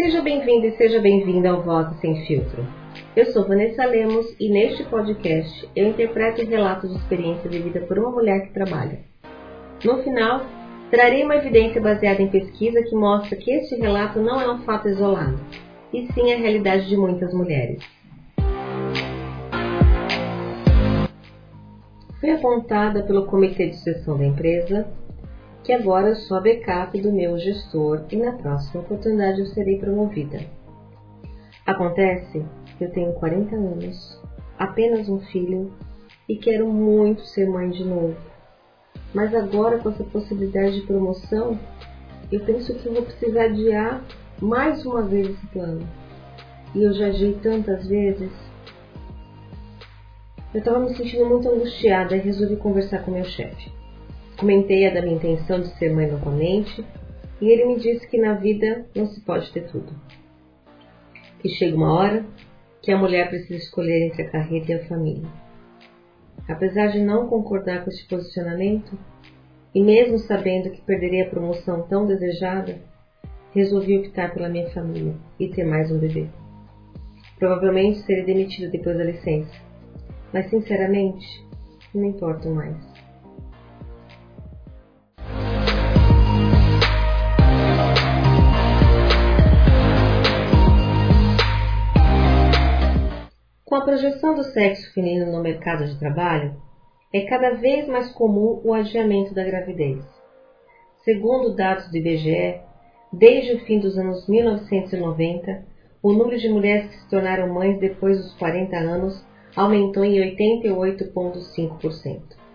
Seja bem-vindo e seja bem-vinda ao Voz Sem Filtro. Eu sou Vanessa Lemos e neste podcast eu interpreto relatos de experiência vivida por uma mulher que trabalha. No final, trarei uma evidência baseada em pesquisa que mostra que este relato não é um fato isolado, e sim a realidade de muitas mulheres. Fui apontada pelo comitê de sucessão da empresa que agora eu sou a backup do meu gestor e na próxima oportunidade eu serei promovida. Acontece que eu tenho 40 anos, apenas um filho e quero muito ser mãe de novo. Mas agora com essa possibilidade de promoção, eu penso que vou precisar adiar mais uma vez esse plano. E eu já adiei tantas vezes. Eu estava me sentindo muito angustiada e resolvi conversar com meu chefe. Comentei a da minha intenção de ser mãe novamente e ele me disse que na vida não se pode ter tudo. Que chega uma hora que a mulher precisa escolher entre a carreira e a família. Apesar de não concordar com esse posicionamento, e mesmo sabendo que perderia a promoção tão desejada, resolvi optar pela minha família e ter mais um bebê. Provavelmente serei demitida depois da licença, mas sinceramente, não importo mais. A projeção do sexo feminino no mercado de trabalho, é cada vez mais comum o adiamento da gravidez. Segundo dados do IBGE, desde o fim dos anos 1990, o número de mulheres que se tornaram mães depois dos 40 anos aumentou em 88,5%.